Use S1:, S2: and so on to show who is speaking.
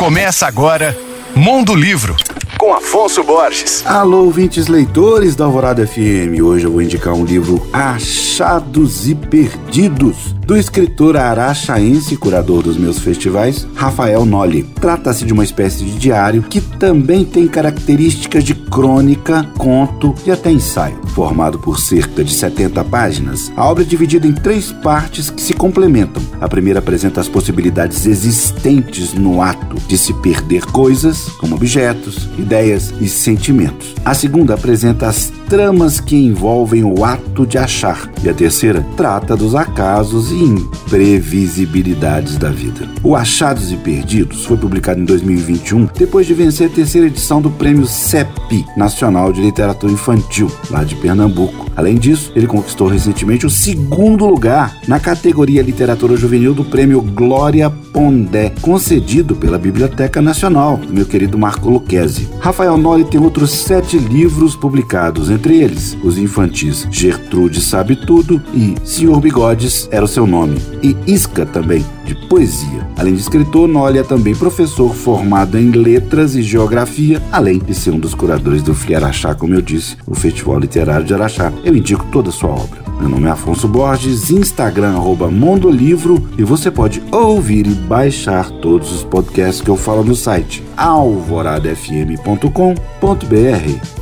S1: Começa agora Mundo Livro com Afonso Borges.
S2: Alô, ouvintes leitores da Alvorada FM. Hoje eu vou indicar um livro Achados e Perdidos, do escritor araxaense e curador dos meus festivais, Rafael Nolli. Trata-se de uma espécie de diário que também tem características de crônica, conto e até ensaio. Formado por cerca de 70 páginas, a obra é dividida em três partes que se complementam. A primeira apresenta as possibilidades existentes no ato de se perder coisas, como objetos, ideias e sentimentos. A segunda apresenta as tramas que envolvem o ato de achar. E a terceira trata dos acasos e imprevisibilidades da vida. O Achados e Perdidos foi publicado em 2021 depois de vencer a terceira edição do Prêmio CEP Nacional de Literatura Infantil, lá de Pernambuco. Além disso, ele conquistou recentemente o segundo lugar na categoria Literatura Juvenil do Prêmio Glória Pondé, concedido pela Biblioteca Nacional, do meu querido Marco Lucchesi. Rafael Nori tem outros sete livros publicados, entre eles os infantis Gertrude Sabe Tudo e Senhor Bigodes era o seu nome, e Isca também, de poesia. Além de escritor, Noli é também professor formado em letras e geografia, além de ser um dos curadores do FLI Araxá, como eu disse, o Festival Literário de Araxá. Eu indico toda a sua obra. Meu nome é Afonso Borges, Instagram arroba Mondolivro e você pode ouvir e baixar todos os podcasts que eu falo no site alvoradafm.com.br.